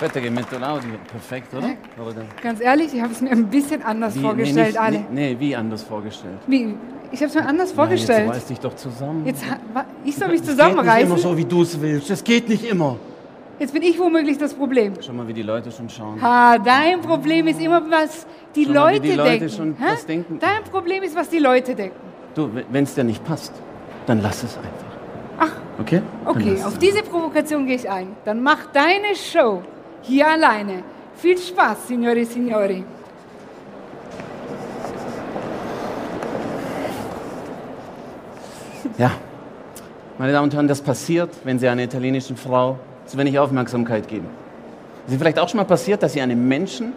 Wetter mit Audio, perfekt, oder? oder? Ganz ehrlich, ich habe es mir ein bisschen anders Wie, vorgestellt, nee, nicht, alle. Nee, nee, wie anders vorgestellt? Wie? Ich habe es mir anders vorgestellt. jetzt reiß dich doch zusammen. Jetzt, ich soll mich Das geht nicht immer zusammenreißen. so, wie du es willst. Das geht nicht immer. Jetzt bin ich womöglich das Problem. Schau mal, wie die Leute schon schauen. Ha, dein Problem ist immer, was die Schau mal, wie Leute die Leute denken. schon was denken. Dein Problem ist, was die Leute denken. Du, wenn es dir nicht passt, dann lass es einfach. Ach, Okay? Okay, auf es. diese Provokation gehe ich ein. Dann mach deine Show hier alleine. Viel Spaß, Signore Signori. Ja. Meine Damen und Herren, das passiert, wenn Sie einer italienischen Frau zu wenig Aufmerksamkeit geben. Ist Ihnen vielleicht auch schon mal passiert, dass Sie einem Menschen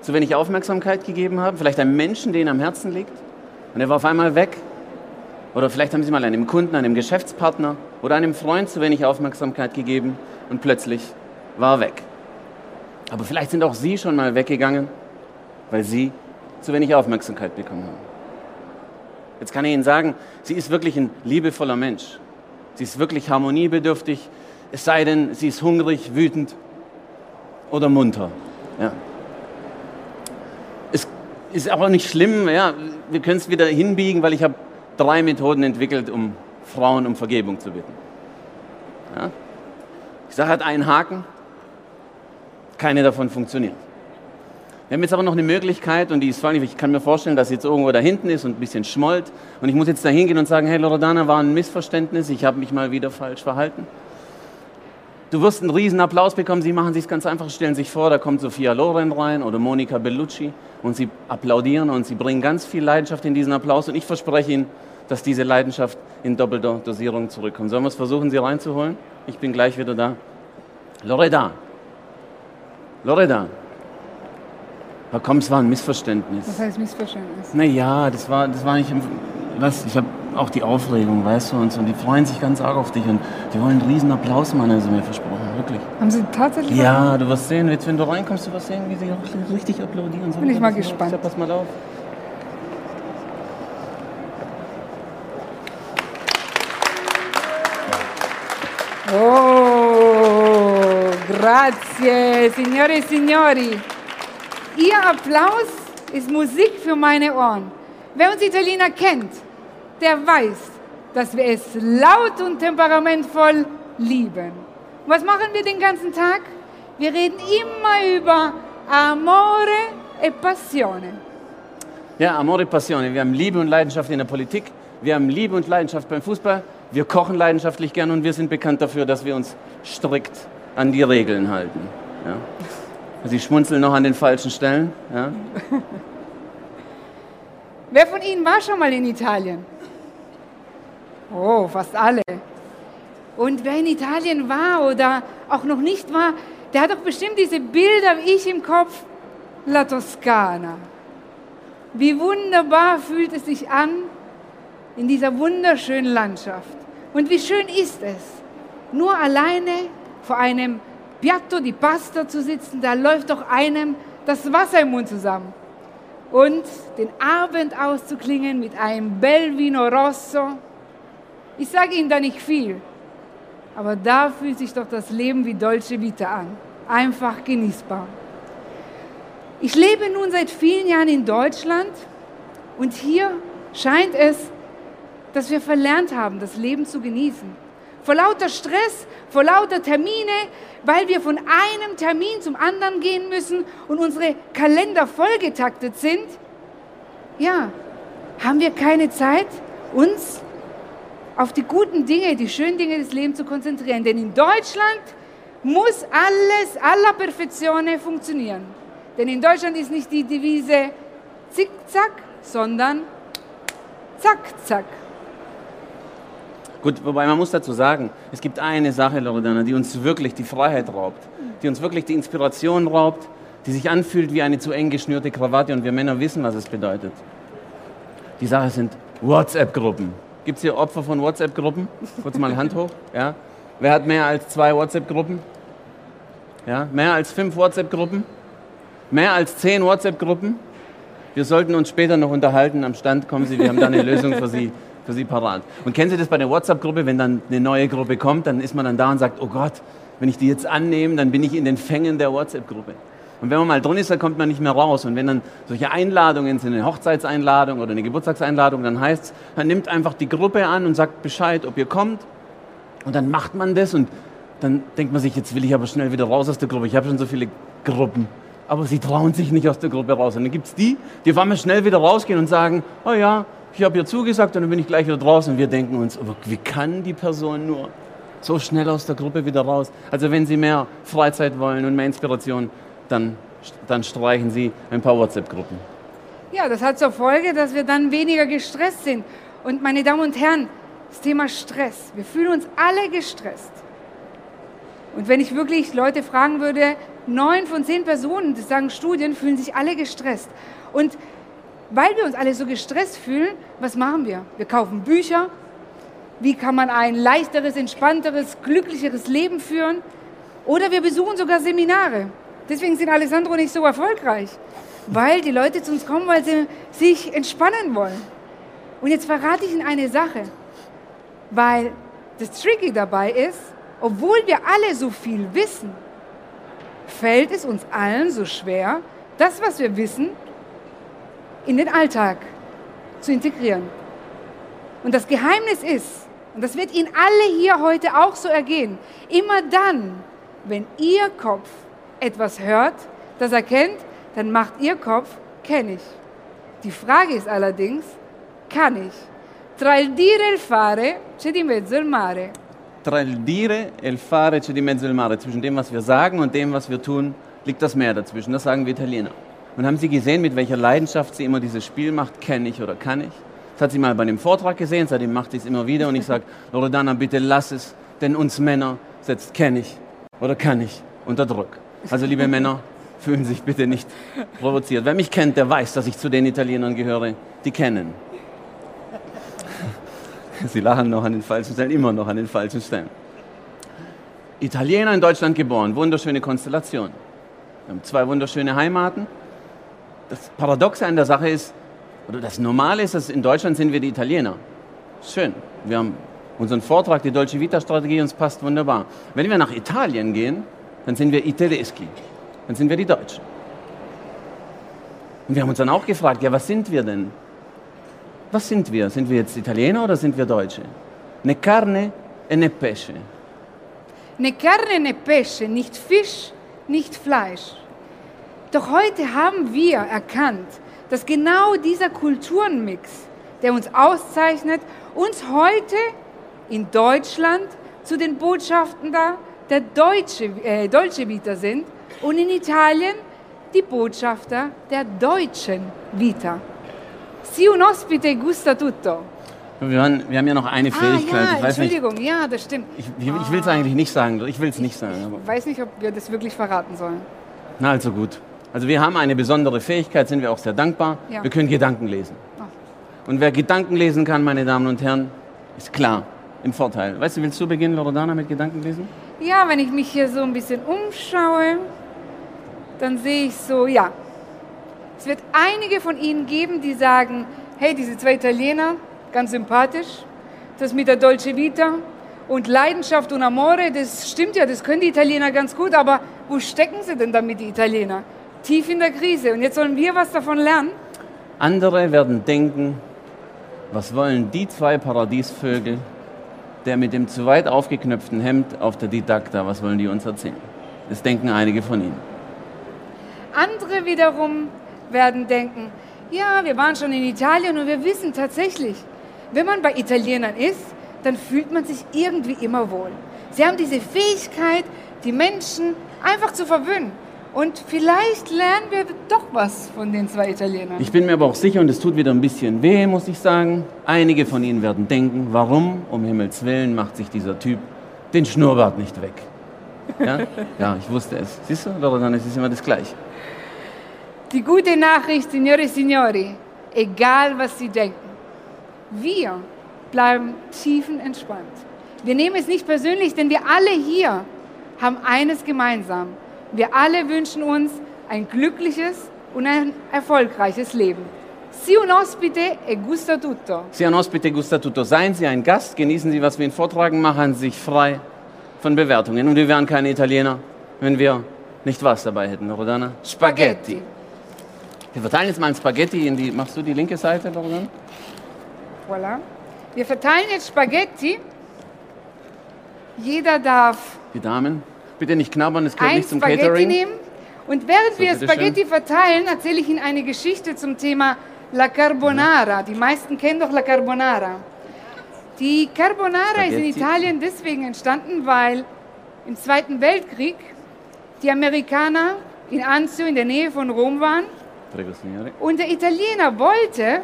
zu wenig Aufmerksamkeit gegeben haben? Vielleicht einem Menschen, der Ihnen am Herzen liegt? Und er war auf einmal weg? Oder vielleicht haben Sie mal einem Kunden, einem Geschäftspartner oder einem Freund zu wenig Aufmerksamkeit gegeben und plötzlich war er weg. Aber vielleicht sind auch Sie schon mal weggegangen, weil Sie zu wenig Aufmerksamkeit bekommen haben. Jetzt kann ich Ihnen sagen, sie ist wirklich ein liebevoller Mensch. Sie ist wirklich harmoniebedürftig, es sei denn, sie ist hungrig, wütend oder munter. Ja. Es ist aber nicht schlimm, ja, wir können es wieder hinbiegen, weil ich habe drei Methoden entwickelt, um Frauen um Vergebung zu bitten. Ja. Die Sache hat einen Haken, keine davon funktioniert. Wir haben jetzt aber noch eine Möglichkeit und die ist vor allem, ich kann mir vorstellen, dass sie jetzt irgendwo da hinten ist und ein bisschen schmollt und ich muss jetzt da hingehen und sagen, hey Loredana, war ein Missverständnis, ich habe mich mal wieder falsch verhalten. Du wirst einen riesen Applaus bekommen, sie machen sich ganz einfach, stellen sich vor, da kommt Sophia Loren rein oder Monika Bellucci und sie applaudieren und sie bringen ganz viel Leidenschaft in diesen Applaus und ich verspreche Ihnen, dass diese Leidenschaft in doppelter Dosierung zurückkommt. Sollen wir es versuchen, sie reinzuholen? Ich bin gleich wieder da. Loreda. Loreda. Aber komm, es war ein Missverständnis. Was heißt Missverständnis? Naja, das war, das war nicht. Was? Ich habe auch die Aufregung, weißt du, und so. Die freuen sich ganz arg auf dich und die wollen einen riesen Applaus machen, haben sie mir versprochen, wirklich. Haben Sie tatsächlich Ja, du wirst sehen, jetzt wenn du reinkommst, du wirst sehen, wie sie auch richtig applaudieren. Bin ich mal gespannt. Pass mal auf. Oh, grazie, signore e signori. Ihr Applaus ist Musik für meine Ohren. Wer uns Italiener kennt, der weiß, dass wir es laut und temperamentvoll lieben. Was machen wir den ganzen Tag? Wir reden immer über Amore e Passione. Ja, Amore e Passione. Wir haben Liebe und Leidenschaft in der Politik. Wir haben Liebe und Leidenschaft beim Fußball. Wir kochen leidenschaftlich gern und wir sind bekannt dafür, dass wir uns strikt an die Regeln halten. Ja. Sie schmunzeln noch an den falschen Stellen. Ja. Wer von Ihnen war schon mal in Italien? Oh, fast alle. Und wer in Italien war oder auch noch nicht war, der hat doch bestimmt diese Bilder wie ich im Kopf. La Toscana. Wie wunderbar fühlt es sich an in dieser wunderschönen Landschaft. Und wie schön ist es, nur alleine vor einem Piatto di Pasta zu sitzen, da läuft doch einem das Wasser im Mund zusammen und den Abend auszuklingen mit einem Bel Vino Rosso. Ich sage Ihnen da nicht viel, aber da fühlt sich doch das Leben wie Dolce Vita an. Einfach genießbar. Ich lebe nun seit vielen Jahren in Deutschland und hier scheint es, dass wir verlernt haben, das Leben zu genießen. Vor lauter Stress, vor lauter Termine, weil wir von einem Termin zum anderen gehen müssen und unsere Kalender vollgetaktet sind, ja, haben wir keine Zeit, uns auf die guten Dinge, die schönen Dinge des Lebens zu konzentrieren. Denn in Deutschland muss alles alla perfezione funktionieren. Denn in Deutschland ist nicht die Devise zickzack, sondern zack, zack. Gut, wobei man muss dazu sagen, es gibt eine Sache, Loredana, die uns wirklich die Freiheit raubt, die uns wirklich die Inspiration raubt, die sich anfühlt wie eine zu eng geschnürte Krawatte und wir Männer wissen, was es bedeutet. Die Sache sind WhatsApp-Gruppen. Gibt es hier Opfer von WhatsApp-Gruppen? Kurz mal Hand hoch. Ja? Wer hat mehr als zwei WhatsApp-Gruppen? Ja? Mehr als fünf WhatsApp-Gruppen? Mehr als zehn WhatsApp-Gruppen? Wir sollten uns später noch unterhalten. Am Stand kommen Sie, wir haben da eine Lösung für Sie, für Sie parat. Und kennen Sie das bei der WhatsApp-Gruppe, wenn dann eine neue Gruppe kommt, dann ist man dann da und sagt, oh Gott, wenn ich die jetzt annehme, dann bin ich in den Fängen der WhatsApp-Gruppe. Und wenn man mal drin ist, dann kommt man nicht mehr raus. Und wenn dann solche Einladungen sind, eine Hochzeitseinladung oder eine Geburtstagseinladung, dann heißt es, man nimmt einfach die Gruppe an und sagt Bescheid, ob ihr kommt. Und dann macht man das und dann denkt man sich, jetzt will ich aber schnell wieder raus aus der Gruppe. Ich habe schon so viele Gruppen. Aber sie trauen sich nicht aus der Gruppe raus. Und dann gibt es die, die auf einmal schnell wieder rausgehen und sagen, oh ja, ich habe ihr zugesagt und dann bin ich gleich wieder draußen. Und wir denken uns, wie kann die Person nur so schnell aus der Gruppe wieder raus? Also wenn Sie mehr Freizeit wollen und mehr Inspiration, dann, dann streichen Sie ein paar WhatsApp-Gruppen. Ja, das hat zur Folge, dass wir dann weniger gestresst sind. Und meine Damen und Herren, das Thema Stress. Wir fühlen uns alle gestresst. Und wenn ich wirklich Leute fragen würde, neun von zehn Personen, das sagen Studien, fühlen sich alle gestresst. Und weil wir uns alle so gestresst fühlen, was machen wir? Wir kaufen Bücher. Wie kann man ein leichteres, entspannteres, glücklicheres Leben führen? Oder wir besuchen sogar Seminare. Deswegen sind Alessandro nicht so erfolgreich, weil die Leute zu uns kommen, weil sie sich entspannen wollen. Und jetzt verrate ich Ihnen eine Sache, weil das Tricky dabei ist, obwohl wir alle so viel wissen, fällt es uns allen so schwer, das, was wir wissen, in den Alltag zu integrieren. Und das Geheimnis ist, und das wird Ihnen alle hier heute auch so ergehen, immer dann, wenn Ihr Kopf etwas hört, das er kennt, dann macht Ihr Kopf, kenne ich. Die Frage ist allerdings, kann ich? Tra il dire e il fare c'è di mezzo il mare. Tra il dire e il fare c'è di mezzo il mare. Zwischen dem, was wir sagen und dem, was wir tun, liegt das Meer dazwischen. Das sagen wir Italiener. Und haben Sie gesehen, mit welcher Leidenschaft sie immer dieses Spiel macht, kenne ich oder kann ich? Das hat sie mal bei einem Vortrag gesehen, seitdem macht sie es immer wieder und ich sage, Loredana, bitte lass es, denn uns Männer setzt kenne ich oder kann ich unter Druck. Also liebe Männer, fühlen sich bitte nicht provoziert. Wer mich kennt, der weiß, dass ich zu den Italienern gehöre, die kennen. Sie lachen noch an den falschen Stellen, immer noch an den falschen Stellen. Italiener in Deutschland geboren, wunderschöne Konstellation. Wir haben zwei wunderschöne Heimaten. Das Paradoxe an der Sache ist, oder das Normale ist, dass in Deutschland sind wir die Italiener. Schön. Wir haben unseren Vortrag, die Dolce Vita Strategie, uns passt wunderbar. Wenn wir nach Italien gehen, dann sind wir Italieschi. Dann sind wir die Deutschen. Und wir haben uns dann auch gefragt, ja, was sind wir denn? Was sind wir? Sind wir jetzt Italiener oder sind wir Deutsche? Ne carne e ne pesce. Ne carne ne pesce, nicht Fisch, nicht Fleisch. Doch heute haben wir erkannt, dass genau dieser Kulturenmix, der uns auszeichnet, uns heute in Deutschland zu den Botschaften da der Deutsche, äh, Dolce Vita sind und in Italien die Botschafter der deutschen Vita. Si un ospite gusta tutto. Wir haben, wir haben ja noch eine Fähigkeit. Ah, ja, Entschuldigung, nicht, ja, das stimmt. ich, ich, ich will es eigentlich nicht sagen. Ich will es nicht sagen. Ich weiß nicht, ob wir das wirklich verraten sollen. na, also gut. Also wir haben eine besondere Fähigkeit, sind wir auch sehr dankbar. Ja. Wir können Gedanken lesen. Und wer Gedanken lesen kann, meine Damen und Herren, ist klar im Vorteil. Weißt du, willst du beginnen, Loredana, mit Gedanken lesen? Ja, wenn ich mich hier so ein bisschen umschaue, dann sehe ich so, ja, es wird einige von Ihnen geben, die sagen, hey, diese zwei Italiener, ganz sympathisch, das mit der Dolce Vita und Leidenschaft und Amore, das stimmt ja, das können die Italiener ganz gut, aber wo stecken sie denn damit, die Italiener? Tief in der Krise. Und jetzt sollen wir was davon lernen? Andere werden denken, was wollen die zwei Paradiesvögel, der mit dem zu weit aufgeknöpften Hemd auf der Didakta, was wollen die uns erzählen? Das denken einige von ihnen. Andere wiederum werden denken, ja, wir waren schon in Italien und wir wissen tatsächlich, wenn man bei Italienern ist, dann fühlt man sich irgendwie immer wohl. Sie haben diese Fähigkeit, die Menschen einfach zu verwöhnen. Und vielleicht lernen wir doch was von den zwei Italienern. Ich bin mir aber auch sicher, und es tut wieder ein bisschen weh, muss ich sagen, einige von Ihnen werden denken, warum um Himmels Willen macht sich dieser Typ den Schnurrbart nicht weg? Ja, ja ich wusste es. Siehst du, Loredana, es ist immer das Gleiche. Die gute Nachricht, Signore Signori, egal was Sie denken, wir bleiben tiefenentspannt. Wir nehmen es nicht persönlich, denn wir alle hier haben eines gemeinsam. Wir alle wünschen uns ein glückliches und ein erfolgreiches Leben. Si un ospite e gusta tutto. Sie ein Ospite gusta tutto. Seien Sie ein Gast, genießen Sie, was wir Ihnen vortragen, machen Sie sich frei von Bewertungen. Und wir wären keine Italiener, wenn wir nicht was dabei hätten, Loredana? Spaghetti. Wir verteilen jetzt mal ein Spaghetti in die. Machst du die linke Seite, Loredana? Voilà. Wir verteilen jetzt Spaghetti. Jeder darf Die Damen. Bitte nicht knabbern, es gehört ein nicht zum Spaghetti Catering. nehmen. Und während So, wir. Spaghetti verteilen, erzähle ich Ihnen eine Geschichte zum Thema La Carbonara. Die meisten kennen doch La Carbonara. Die Carbonara ist in Spaghetti. Italien deswegen entstanden, weil im Zweiten Weltkrieg die Amerikaner in Anzio in der Nähe von Rom waren Prego, und der Italiener wollte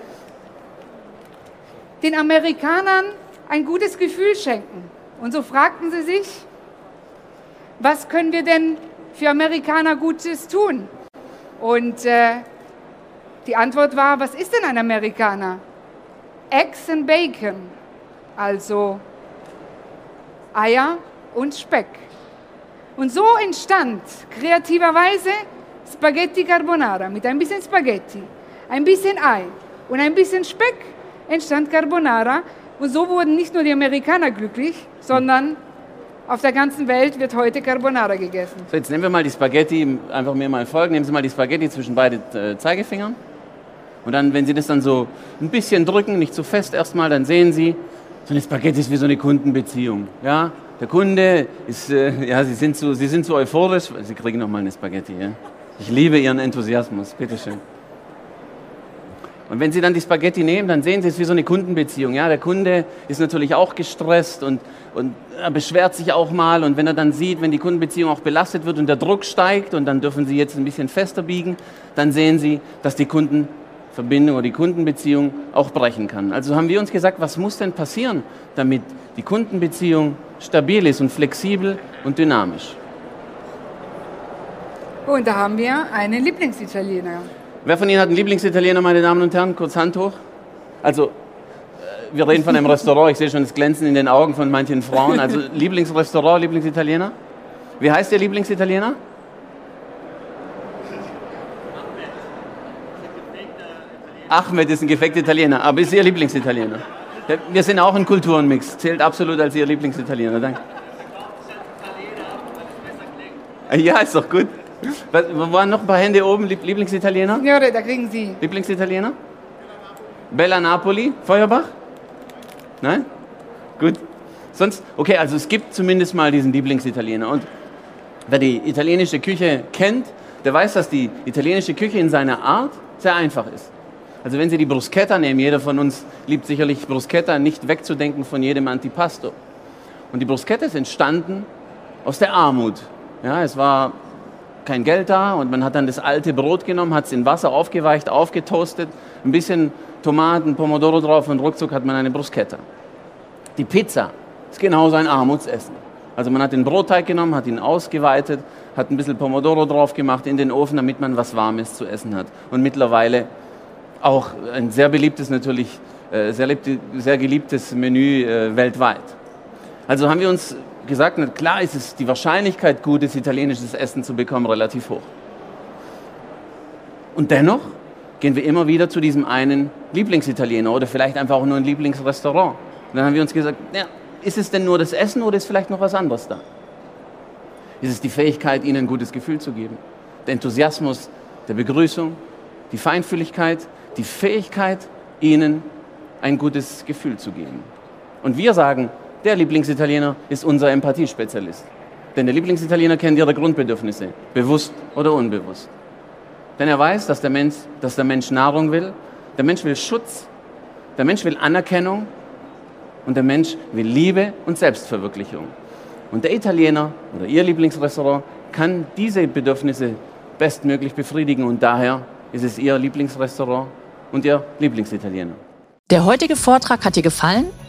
den Amerikanern ein gutes Gefühl schenken. Und so fragten sie sich, was können wir denn für Amerikaner Gutes tun? Und äh, die Antwort war, was ist denn ein Amerikaner? Eggs and Bacon, also Eier und Speck. Und so entstand kreativerweise Spaghetti Carbonara mit ein bisschen Spaghetti, ein bisschen Ei und ein bisschen Speck entstand Carbonara. Und so wurden nicht nur die Amerikaner glücklich, sondern auf der ganzen Welt wird heute Carbonara gegessen. So, jetzt nehmen wir mal die Spaghetti, einfach mir mal folgen. Nehmen Sie mal die Spaghetti zwischen beide äh, Zeigefingern. Und dann, wenn Sie das dann so ein bisschen drücken, nicht zu fest erstmal, dann sehen Sie, so eine Spaghetti ist wie so eine Kundenbeziehung. Ja? Der Kunde ist, äh, ja, Sie sind, so, Sie sind so euphorisch. Sie kriegen noch mal eine Spaghetti. Ja? Ich liebe Ihren Enthusiasmus. Bitteschön. Und wenn Sie dann die Spaghetti nehmen, dann sehen Sie es wie so eine Kundenbeziehung. Ja, der Kunde ist natürlich auch gestresst und, und er beschwert sich auch mal. Und wenn er dann sieht, wenn die Kundenbeziehung auch belastet wird und der Druck steigt und dann dürfen Sie jetzt ein bisschen fester biegen, dann sehen Sie, dass die Kundenverbindung oder die Kundenbeziehung auch brechen kann. Also haben wir uns gesagt, was muss denn passieren, damit die Kundenbeziehung stabil ist und flexibel und dynamisch? Und da haben wir einen Lieblingsitaliener. Wer von Ihnen hat einen Lieblingsitaliener, meine Damen und Herren? Kurz Hand hoch. Also, äh, wir reden von einem Restaurant. Ich sehe schon das Glänzen in den Augen von manchen Frauen. Also, Lieblingsrestaurant, Lieblingsitaliener? Wie heißt Ihr Lieblingsitaliener? Ahmed ist ein gefekter Italiener, aber ist Ihr Lieblingsitaliener? Wir sind auch ein Kulturenmix. Zählt absolut als Ihr Lieblingsitaliener. Danke. Ja, ist doch gut. Was, waren noch ein paar Hände oben? Lieb- Lieblingsitaliener? Signore, da kriegen Sie. Lieblingsitaliener? Bella Napoli? Feuerbach? Nein? Gut. Sonst, okay, also es gibt zumindest mal diesen Lieblingsitaliener. Und wer die italienische Küche kennt, der weiß, dass die italienische Küche in seiner Art sehr einfach ist. Also wenn Sie die Bruschetta nehmen, jeder von uns liebt sicherlich Bruschetta, nicht wegzudenken von jedem Antipasto. Und die Bruschetta ist entstanden aus der Armut. Ja, es war kein Geld da und man hat dann das alte Brot genommen, hat es in Wasser aufgeweicht, aufgetoastet, ein bisschen Tomaten, Pomodoro drauf und ruckzuck hat man eine Bruschetta. Die Pizza ist genauso ein Armutsessen. Also man hat den Brotteig genommen, hat ihn ausgeweitet, hat ein bisschen Pomodoro drauf gemacht in den Ofen, damit man was Warmes zu essen hat. Und mittlerweile auch ein sehr beliebtes natürlich, äh, sehr, sehr geliebtes Menü äh, weltweit. Also haben wir uns gesagt, klar ist es die Wahrscheinlichkeit, gutes italienisches Essen zu bekommen, relativ hoch. Und dennoch gehen wir immer wieder zu diesem einen Lieblingsitaliener oder vielleicht einfach auch nur ein Lieblingsrestaurant. Und dann haben wir uns gesagt, ja, ist es denn nur das Essen oder ist vielleicht noch was anderes da? Ist es die Fähigkeit, ihnen ein gutes Gefühl zu geben? Der Enthusiasmus der Begrüßung, die Feinfühligkeit, die Fähigkeit, ihnen ein gutes Gefühl zu geben. Und wir sagen, der Lieblingsitaliener ist unser Empathiespezialist. Denn der Lieblingsitaliener kennt ihre Grundbedürfnisse, bewusst oder unbewusst. Denn er weiß, dass der, Mensch, dass der Mensch Nahrung will, der Mensch will Schutz, der Mensch will Anerkennung und der Mensch will Liebe und Selbstverwirklichung. Und der Italiener oder Ihr Lieblingsrestaurant kann diese Bedürfnisse bestmöglich befriedigen und daher ist es Ihr Lieblingsrestaurant und Ihr Lieblingsitaliener. Der heutige Vortrag hat dir gefallen?